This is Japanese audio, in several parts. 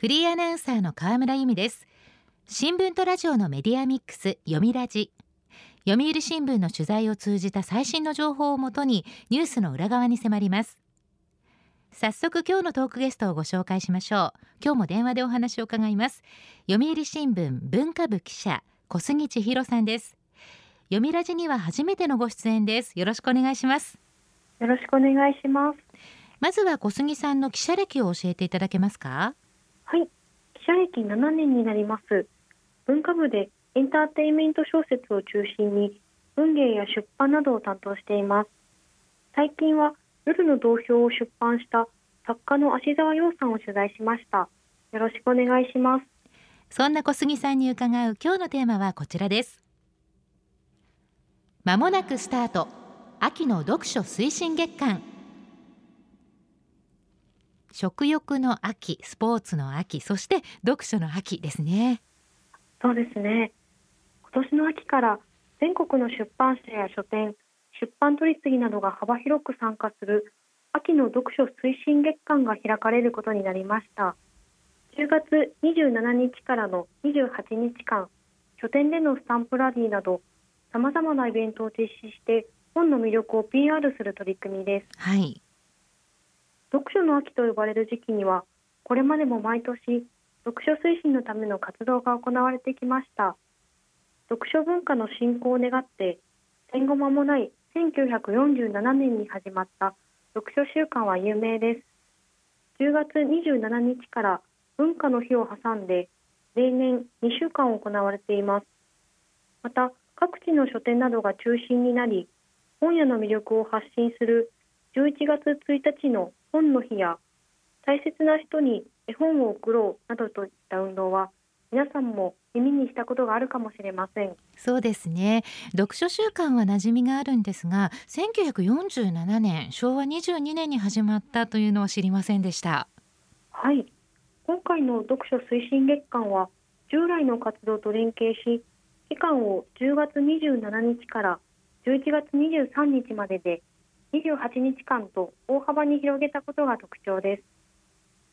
フリーアナウンサーの河村由美です。新聞とラジオのメディアミックス読みラジ。読売新聞の取材を通じた最新の情報をもとにニュースの裏側に迫ります。早速今日のトークゲストをご紹介しましょう。今日も電話でお話を伺います。読売新聞文化部記者小杉千尋さんです。読みラジには初めてのご出演です。よろしくお願いします。よろしくお願いします。まずは小杉さんの記者歴を教えていただけますか？はい。記者歴7年になります。文化部でエンターテインメント小説を中心に文芸や出版などを担当しています。最近は夜の同票を出版した作家の芦沢洋さんを取材しました。よろしくお願いします。そんな小杉さんに伺う今日のテーマはこちらです。まもなくスタート。秋の読書推進月間。食欲の秋スポーツの秋そして読書の秋ですねそうですね今年の秋から全国の出版社や書店出版取り次ぎなどが幅広く参加する秋の読書推進月間が開かれることになりました10月27日からの28日間書店でのスタンプラリーなどさまざまなイベントを実施して本の魅力を PR する取り組みです。はい。読書の秋と呼ばれる時期には、これまでも毎年読書推進のための活動が行われてきました。読書文化の振興を願って、戦後間もない1947年に始まった読書週間は有名です。10月27日から文化の日を挟んで、例年2週間行われています。また、各地の書店などが中心になり、本屋の魅力を発信する11月1日の本の日や大切な人に絵本を送ろうなどといった運動は皆さんも耳にしたことがあるかもしれません。そうですね。読書週間は馴染みがあるんですが1947年昭和22年に始まったというのは知りませんでした。はい。今回の読書推進月間は従来の活動と連携し期間を10月27日から11月23日までで28日間と大幅に広げたことが特徴です。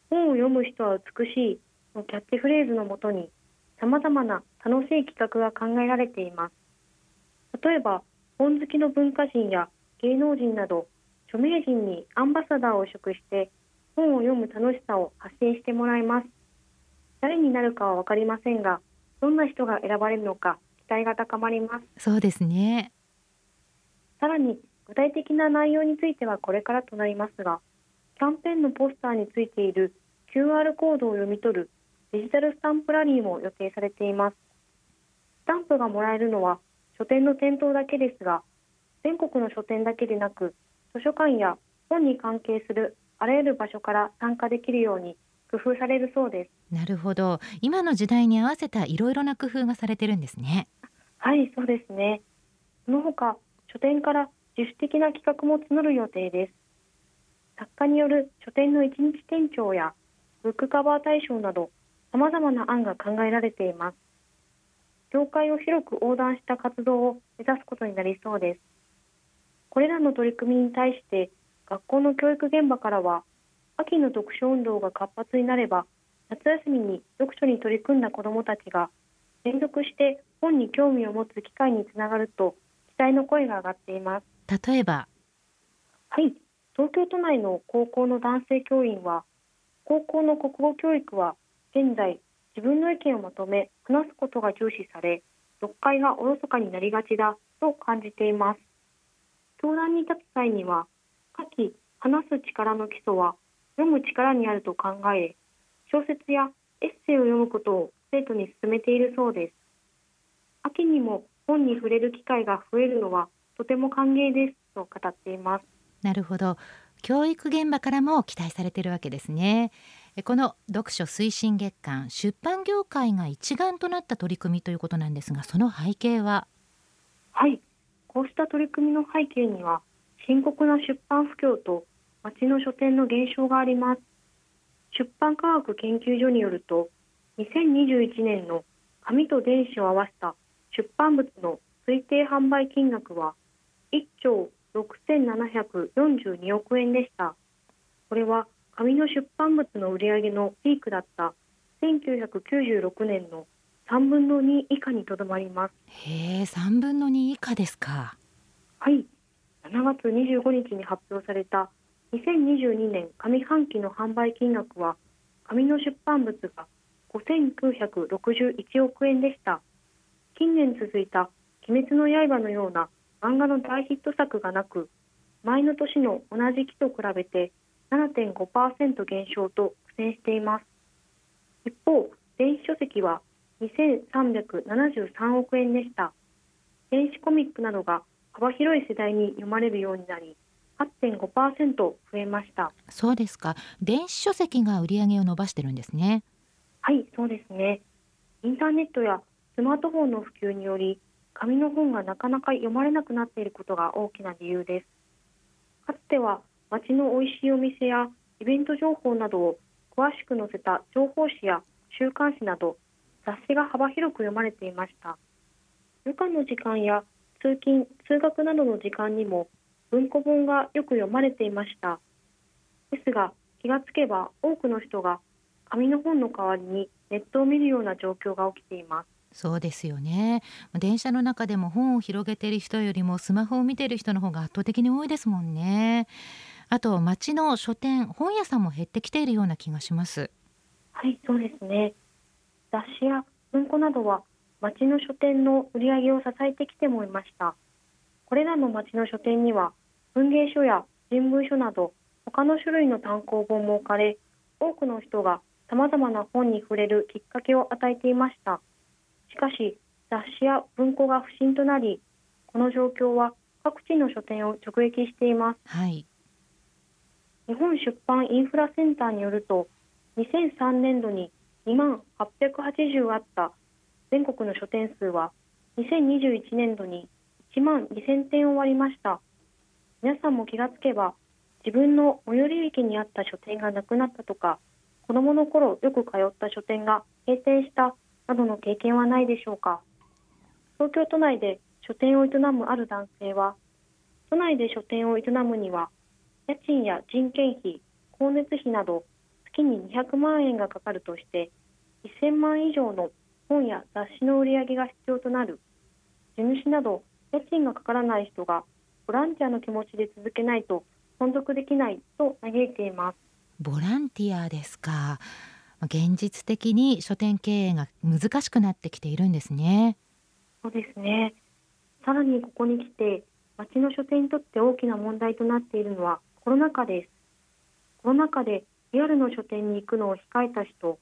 本を読む人は美しいのキャッチフレーズのもとに様々な楽しい企画が考えられています。例えば、本好きの文化人や芸能人など著名人にアンバサダーを職して本を読む楽しさを発信してもらいます。誰になるかは分かりませんが、どんな人が選ばれるのか期待が高まります。そうですね。さらに具体的な内容についてはこれからとなりますが、キャンペーンのポスターについている QR コードを読み取るデジタルスタンプラリーも予定されています。スタンプがもらえるのは書店の店頭だけですが、全国の書店だけでなく、図書館や本に関係するあらゆる場所から参加できるように工夫されるそうです。なるほど。今の時代に合わせたいろいろな工夫がされてるんですね。はい、そうですね。その他、書店から自主的な企画も募る予定です。作家による書店の一日店長やブックカバー大賞など様々な案が考えられています。業界を広く横断した活動を目指すことになりそうです。これらの取り組みに対して学校の教育現場からは秋の読書運動が活発になれば夏休みに読書に取り組んだ子どもたちが連続して本に興味を持つ機会につながると期待の声が上がっています。例えば。はい。東京都内の高校の男性教員は高校の国語教育は現在自分の意見をまとめ話すことが重視され読解がおろそかになりがちだと感じています。教壇に立つ際には書き話す力の基礎は読む力にあると考え小説やエッセイを読むことを生徒に進めているそうです。秋にも本に触れる機会が増えるのはとても歓迎ですと語っています。なるほど。教育現場からも期待されているわけですね。この読書推進月間出版業界が一丸となった取り組みということなんですがその背景は？はい。こうした取り組みの背景には深刻な出版不況と町の書店の減少があります。出版科学研究所によると2021年の紙と電子を合わせた出版物の推定販売金額は1兆6742億円でした。これは紙の出版物の売上のピークだった1996年の3分の2以下にとどまります。へえ、3分の2以下ですか。はい、7月25日に発表された2022年上半期の販売金額は紙の出版物が5961億円でした。近年続いた鬼滅の刃のような漫画の大ヒット作がなく、前の年の同じ期と比べて7.5%減少と苦戦しています。一方、電子書籍は2373億円でした。電子コミックなどが幅広い世代に読まれるようになり、8.5%増えましたそうですか電子書籍が売り上げを伸ばしてるんですねはいそうですねインターネットやスマートフォンの普及により紙の本がなかなか読まれなくなっていることが大きな理由です。かつては街の美味しいお店やイベント情報などを詳しく載せた情報誌や週刊誌など雑誌が幅広く読まれていました。余暇の時間や通勤通学などの時間にも文庫本がよく読まれていました。ですが気がつけば多くの人が紙の本の代わりにネットを見るような状況が起きています。そうですよね。電車の中でも本を広げている人よりもスマホを見ている人の方が圧倒的に多いですもんね。あと街の書店本屋さんも減ってきているような気がします。はいそうですね。雑誌や文庫などは街の書店の売り上げを支えてきてもいました。これらの町の書店には文芸書や人文書など他の種類の単行本も置かれ多くの人がさまざまな本に触れるきっかけを与えていました。しかし雑誌や文庫が不振となりこの状況は各地の書店を直撃しています、はい、日本出版インフラセンターによると2003年度に2万880あった全国の書店数は2021年度に1万2000点を割りました。皆さんも気がつけば自分の最寄り駅にあった書店がなくなったとか子どもの頃よく通った書店が閉店したなどの経験はないでしょうか。東京都内で書店を営むある男性は都内で書店を営むには家賃や人件費光熱費など月に200万円がかかるとして1000万以上の本や雑誌の売り上げが必要となる。地主など家賃がかからない人がボランティアの気持ちで続けないと存続できないと嘆いています。ボランティアですか。現実的に書店経営が難しくなってきているんですね。そうですね。さらにここに来て町の書店にとって大きな問題となっているのはコロナ禍です。コロナ禍でリアルの書店に行くのを控えた人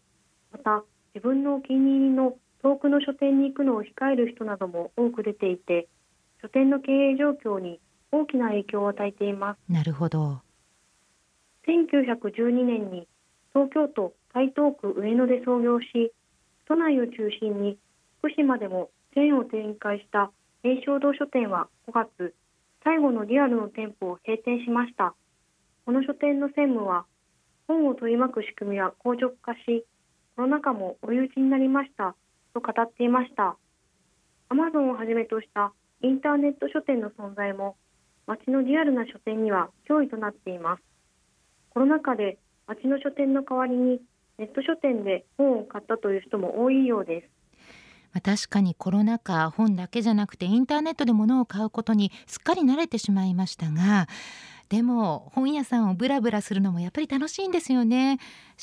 また自分のお気に入りの遠くの書店に行くのを控える人なども多く出ていて書店の経営状況に大きな影響を与えています。なるほど。1912年に東京都台東区上野で創業し都内を中心に福島でもチェーンを展開した栄翔堂書店は5月最後のリアルの店舗を閉店しました。この書店の専務は本を取り巻く仕組みは硬直化しコロナ禍も追い打ちになりましたと語っていました。アマゾンをはじめとしたインターネット書店の存在も街のリアルな書店には脅威となっています。コロナ禍で街の書店の代わりにネット書店で本を買ったという人も多いようです。確かにコロナ禍本だけじゃなくてインターネットで物を買うことにすっかり慣れてしまいましたがでも本屋さんをブラブラするのもやっぱり楽しいんですよね。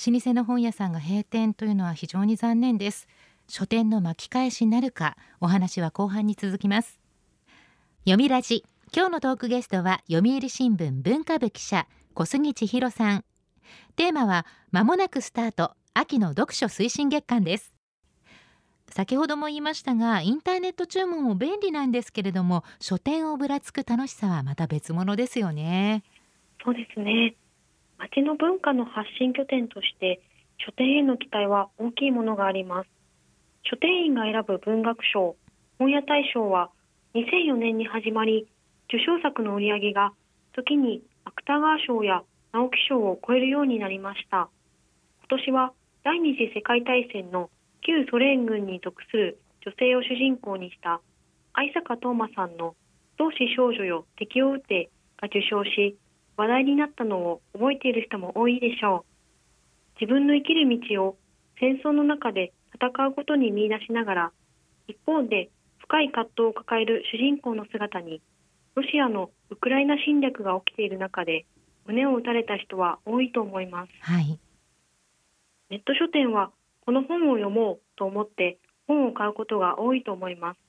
老舗の本屋さんが閉店というのは非常に残念です。書店の巻き返しなるかお話は後半に続きます。読みラジ。今日のトークゲストは読売新聞文化部記者小杉千尋さん。テーマは間もなくスタート秋の読書推進月間です。先ほども言いましたがインターネット注文も便利なんですけれども書店をぶらつく楽しさはまた別物ですよね。そうですね。町の文化の発信拠点として書店への期待は大きいものがあります。書店員が選ぶ文学賞本屋大賞は2004年に始まり受賞作の売り上げが時に芥川賞や直木賞を超えるようになりました。今年は第二次世界大戦の旧ソ連軍に属する女性を主人公にした相坂東馬さんの「同志少女よ敵を撃て」が受賞し話題になったのを覚えている人も多いでしょう。自分の生きる道を戦争の中で戦うことに見出しながら一方で深い葛藤を抱える主人公の姿にロシアのウクライナ侵略が起きている中で胸を打たれた人は多いと思います、はい、ネット書店はこの本を読もうと思って本を買うことが多いと思います。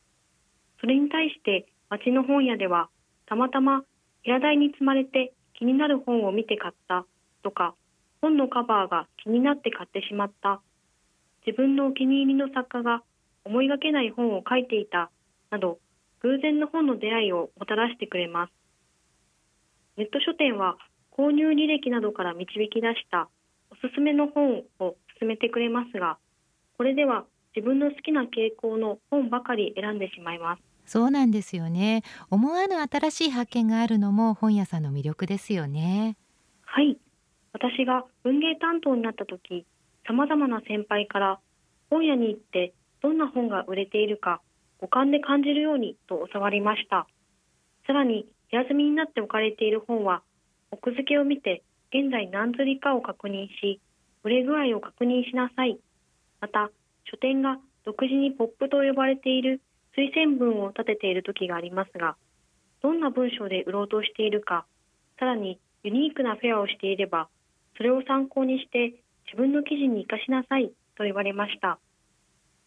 それに対して町の本屋ではたまたま部屋台に積まれて気になる本を見て買ったとか本のカバーが気になって買ってしまった。自分のお気に入りの作家が思いがけない本を書いていたなど偶然の本の出会いをもたらしてくれます。ネット書店は購入履歴などから導き出したおすすめの本を勧めてくれますがこれでは自分の好きな傾向の本ばかり選んでしまいます。そうなんですよね。思わぬ新しい発見があるのも本屋さんの魅力ですよね。はい。私が文芸担当になった時さまざまな先輩から本屋に行ってどんな本が売れているか五感で感じるようにと教わりました。さらに部屋積みになって置かれている本は奥付けを見て現在何釣りかを確認し売れ具合を確認しなさい。また書店が独自にポップと呼ばれている推薦文を立てている時がありますがどんな文章で売ろうとしているかさらにユニークなフェアをしていればそれを参考にして自分の記事に生かしなさいと言われました。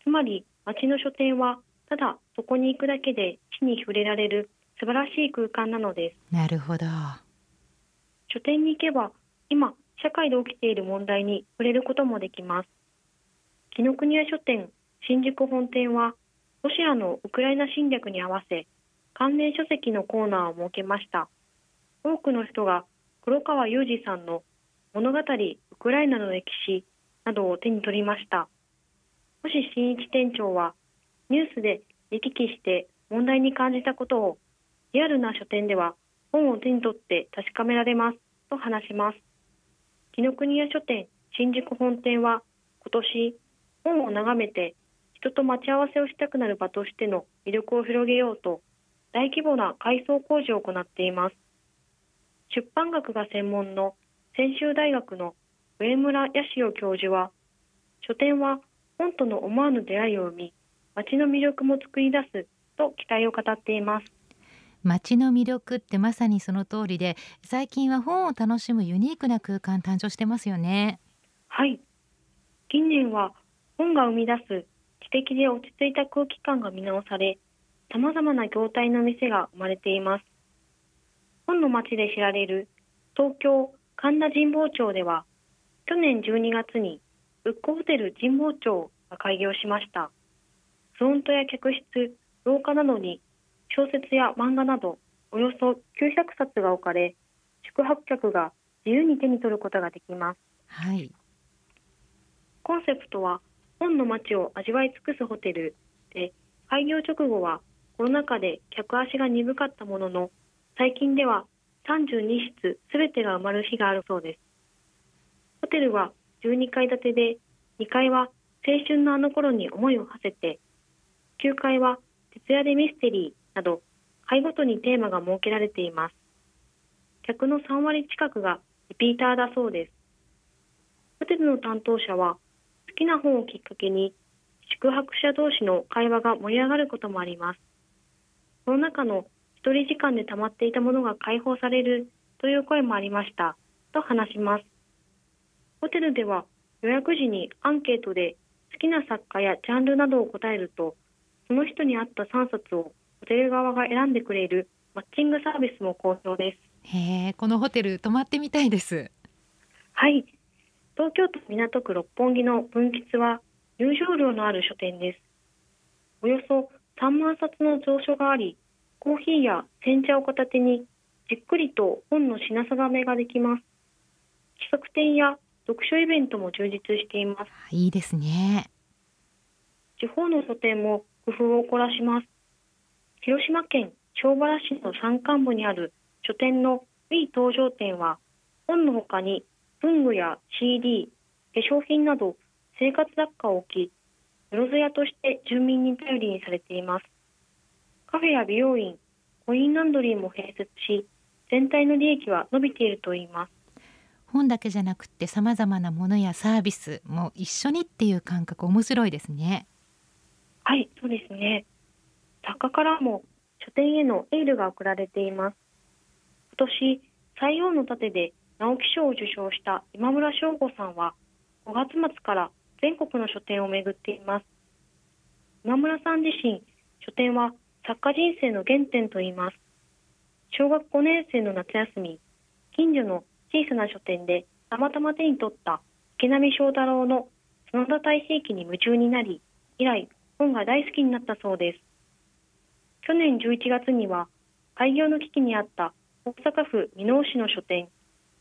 つまり町の書店はただそこに行くだけで地に触れられる素晴らしい空間なのです。なるほど。書店に行けば今社会で起きている問題に触れることもできます。紀ノ国屋書店新宿本店はロシアのウクライナ侵略に合わせ関連書籍のコーナーを設けました。多くの人が黒川裕二さんの物語ウクライナの歴史などを手に取りました。星新一店長はニュースで行き来して問題に感じたことをリアルな書店では本を手に取って確かめられますと話します。紀ノ国屋書店新宿本店は今年本を眺めて人と待ち合わせをしたくなる場としての魅力を広げようと大規模な改装工事を行っています。出版学が専門の専修大学の上村康代教授は書店は本との思わぬ出会いを生み街の魅力も作り出すと期待を語っています。街の魅力ってまさにその通りで最近は本を楽しむユニークな空間誕生してますよね。はい。近年は本が生み出す知的で落ち着いた空気感が見直され様々な業態の店が生まれています。本の街で知られる東京神田神保町では去年12月にブックホテル神保町が開業しました。フロントや客室廊下などに小説や漫画などおよそ900冊が置かれ宿泊客が自由に手に取ることができます、はい、コンセプトは本の街を味わい尽くすホテルで開業直後はコロナ禍で客足が鈍かったものの最近では32室すべてが埋まる日があるそうです。ホテルは12階建てで、2階は青春のあの頃に思いを馳せて、9階は徹夜でミステリーなど、階ごとにテーマが設けられています。客の3割近くがリピーターだそうです。ホテルの担当者は、好きな本をきっかけに、宿泊者同士の会話が盛り上がることもあります。コロナ禍の一人時間で溜まっていたものが解放されるという声もありましたと話しますホテルでは予約時にアンケートで好きな作家やジャンルなどを答えるとその人に合った3冊をホテル側が選んでくれるマッチングサービスも好評ですへえこのホテル泊まってみたいですはい東京都港区六本木の分吉は入場料のある書店ですおよそ3万冊の蔵書がありコーヒーや煎茶を片手にじっくりと本の品定めができます。企画展や読書イベントも充実しています。いいですね。地方の書店も工夫を凝らします。広島県庄原市の山間部にある書店の B 登場店は本の他に文具や CD、化粧品など生活雑貨を置き、よろず屋として住民に頼りにされています。カフェや美容院、コインランドリーも併設し、全体の利益は伸びているといいます。本だけじゃなくてさまざまなものやサービスも一緒にっていう感覚面白いですねはいそうですね作家からも書店へのエールが送られています。今年採用の盾で直木賞を受賞した今村翔吾さんは5月末から全国の書店を巡っています。今村さん自身書店は作家人生の原点と言います。小学5年生の夏休み近所の小さな書店でたまたま手に取った池波正太郎の園田太平記に夢中になり以来本が大好きになったそうです。去年11月には開業の危機にあった大阪府箕面市の書店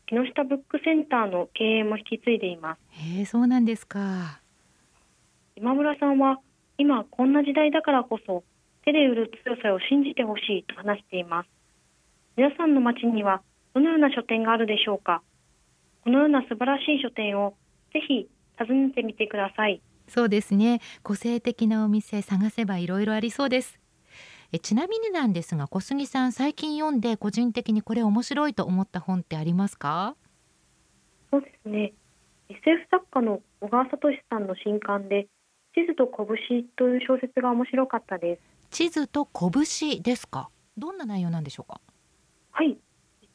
木下ブックセンターの経営も引き継いでいます。へえそうなんですか。今村さんは今こんな時代だからこそ手で売る強さを信じてほしいと話しています。皆さんの街にはどのような書店があるでしょうか。このような素晴らしい書店をぜひ訪ねてみてください。そうですね。個性的なお店探せばいろいろありそうですえちなみになんですが小杉さん最近読んで個人的にこれ面白いと思った本ってありますか？そうですね。SF 作家の小川聡さんの新刊で地図と拳という小説が面白かったです。地図と拳ですか？どんな内容なんでしょうか？はい。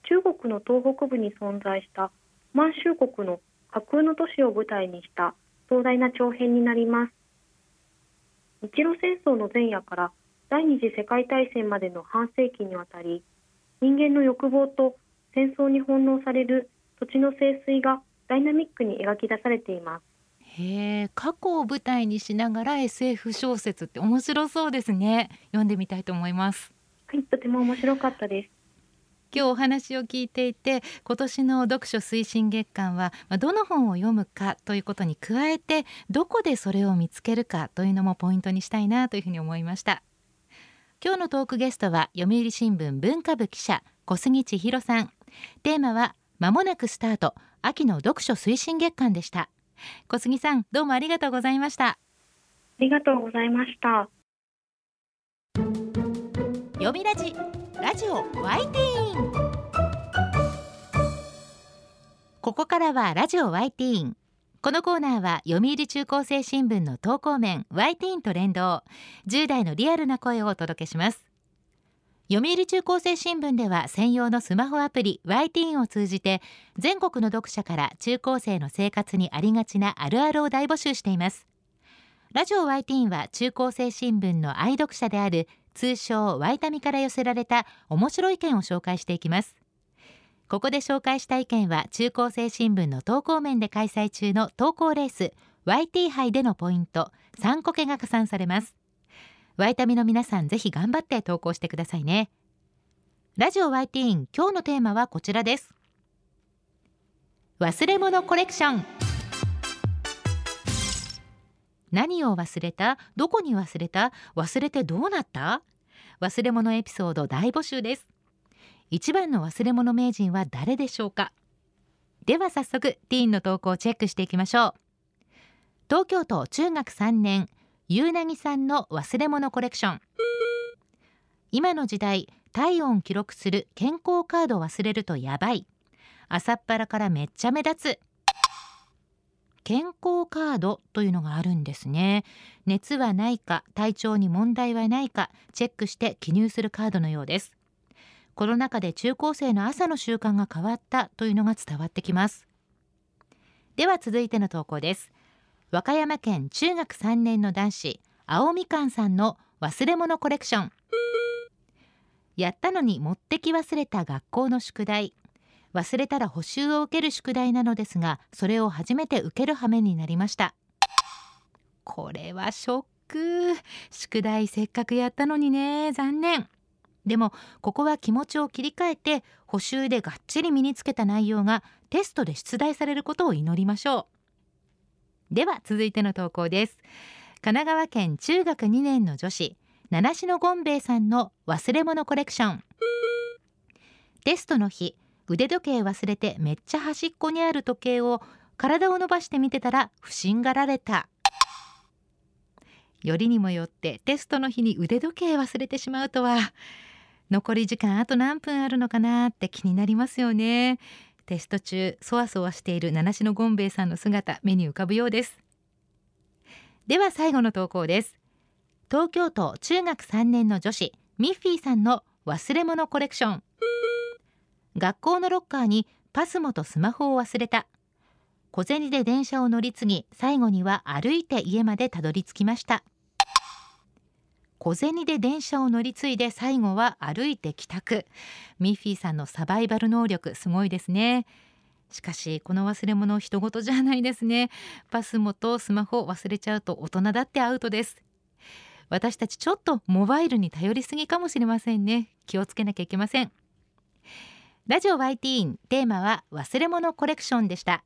中国の東北部に存在した満州国の架空の都市を舞台にした壮大な長編になります。日露戦争の前夜から第二次世界大戦までの半世紀にわたり人間の欲望と戦争に翻弄される土地の清水がダイナミックに描き出されています。へえ過去を舞台にしながら SF 小説って面白そうですね。読んでみたいと思います。はいとても面白かったです。今日お話を聞いていて今年の読書推進月間はどの本を読むかということに加えてどこでそれを見つけるかというのもポイントにしたいなというふうに思いました今日のトークゲストは読売新聞文化部記者小杉千尋さん。テーマはまもなくスタート。秋の読書推進月間でした。小杉さんどうもありがとうございました。ありがとうございました。読みラジラジオワイティーン。ここからはラジオワイティーンこのコーナーは読売中高生新聞の投稿面ワイティーンと連動10代のリアルな声をお届けします。読売中高生新聞では専用のスマホアプリ y ティーンを通じて全国の読者から中高生の生活にありがちなあるあるを大募集しています。ラジオ y ティーンは中高生新聞の愛読者である通称ワイタミから寄せられた面白い意見を紹介していきます。ここで紹介した意見は中高生新聞の投稿面で開催中の投稿レース YT 杯でのポイント3個けが加算されます。ワイタミの皆さんぜひ頑張って投稿してくださいね。ラジオ YT 今日のテーマはこちらです。忘れ物コレクション。何を忘れた？どこに忘れた？忘れてどうなった？忘れ物エピソード大募集です。一番の忘れ物名人は誰でしょうか？では早速ティーンの投稿をチェックしていきましょう。東京都中学3年ゆうなぎさんの忘れ物コレクション。今の時代体温記録する健康カード忘れるとやばい。朝っぱらからめっちゃ目立つ。健康カードというのがあるんですね。熱はないか体調に問題はないかチェックして記入するカードのようです。コロナ禍で中高生の朝の習慣が変わったというのが伝わってきます。では続いての投稿です。和歌山県中学3年の男子青みかんさんの忘れ物コレクション。やったのに持ってき忘れた学校の宿題。忘れたら補習を受ける宿題なのですがそれを初めて受ける羽目になりました。これはショック。宿題せっかくやったのにね。残念。でもここは気持ちを切り替えて補習でがっちり身につけた内容がテストで出題されることを祈りましょう。では続いての投稿です。神奈川県中学2年の女子七種のゴンベイさんの忘れ物コレクション。テストの日腕時計忘れてめっちゃ端っこにある時計を体を伸ばして見てたら不審がられた。よりにもよってテストの日に腕時計忘れてしまうとは。残り時間あと何分あるのかなって気になりますよね。テスト中そわそわしている七種のゴンベイさんの姿目に浮かぶようです。では最後の投稿です。東京都中学3年の女子ミッフィーさんの忘れ物コレクション。学校のロッカーにパスモとスマホを忘れた。小銭で電車を乗り継ぎ最後には歩いて家までたどり着きました。小銭で電車を乗り継いで最後は歩いて帰宅。ミッフィーさんのサバイバル能力すごいですね。しかしこの忘れ物人事じゃないですね。パスモとスマホ忘れちゃうと大人だってアウトです。私たちちょっとモバイルに頼りすぎかもしれませんね。気をつけなきゃいけません。ラジオ YT テーマは忘れ物コレクションでした。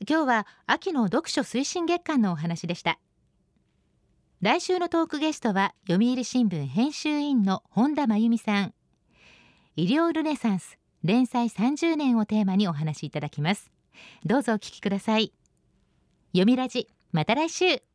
今日は秋の読書推進月間のお話でした。来週のトークゲストは読売新聞編集員の本田真由美さん。医療ルネサンス連載30年をテーマにお話しいただきます。どうぞお聞きください。読みラジまた来週。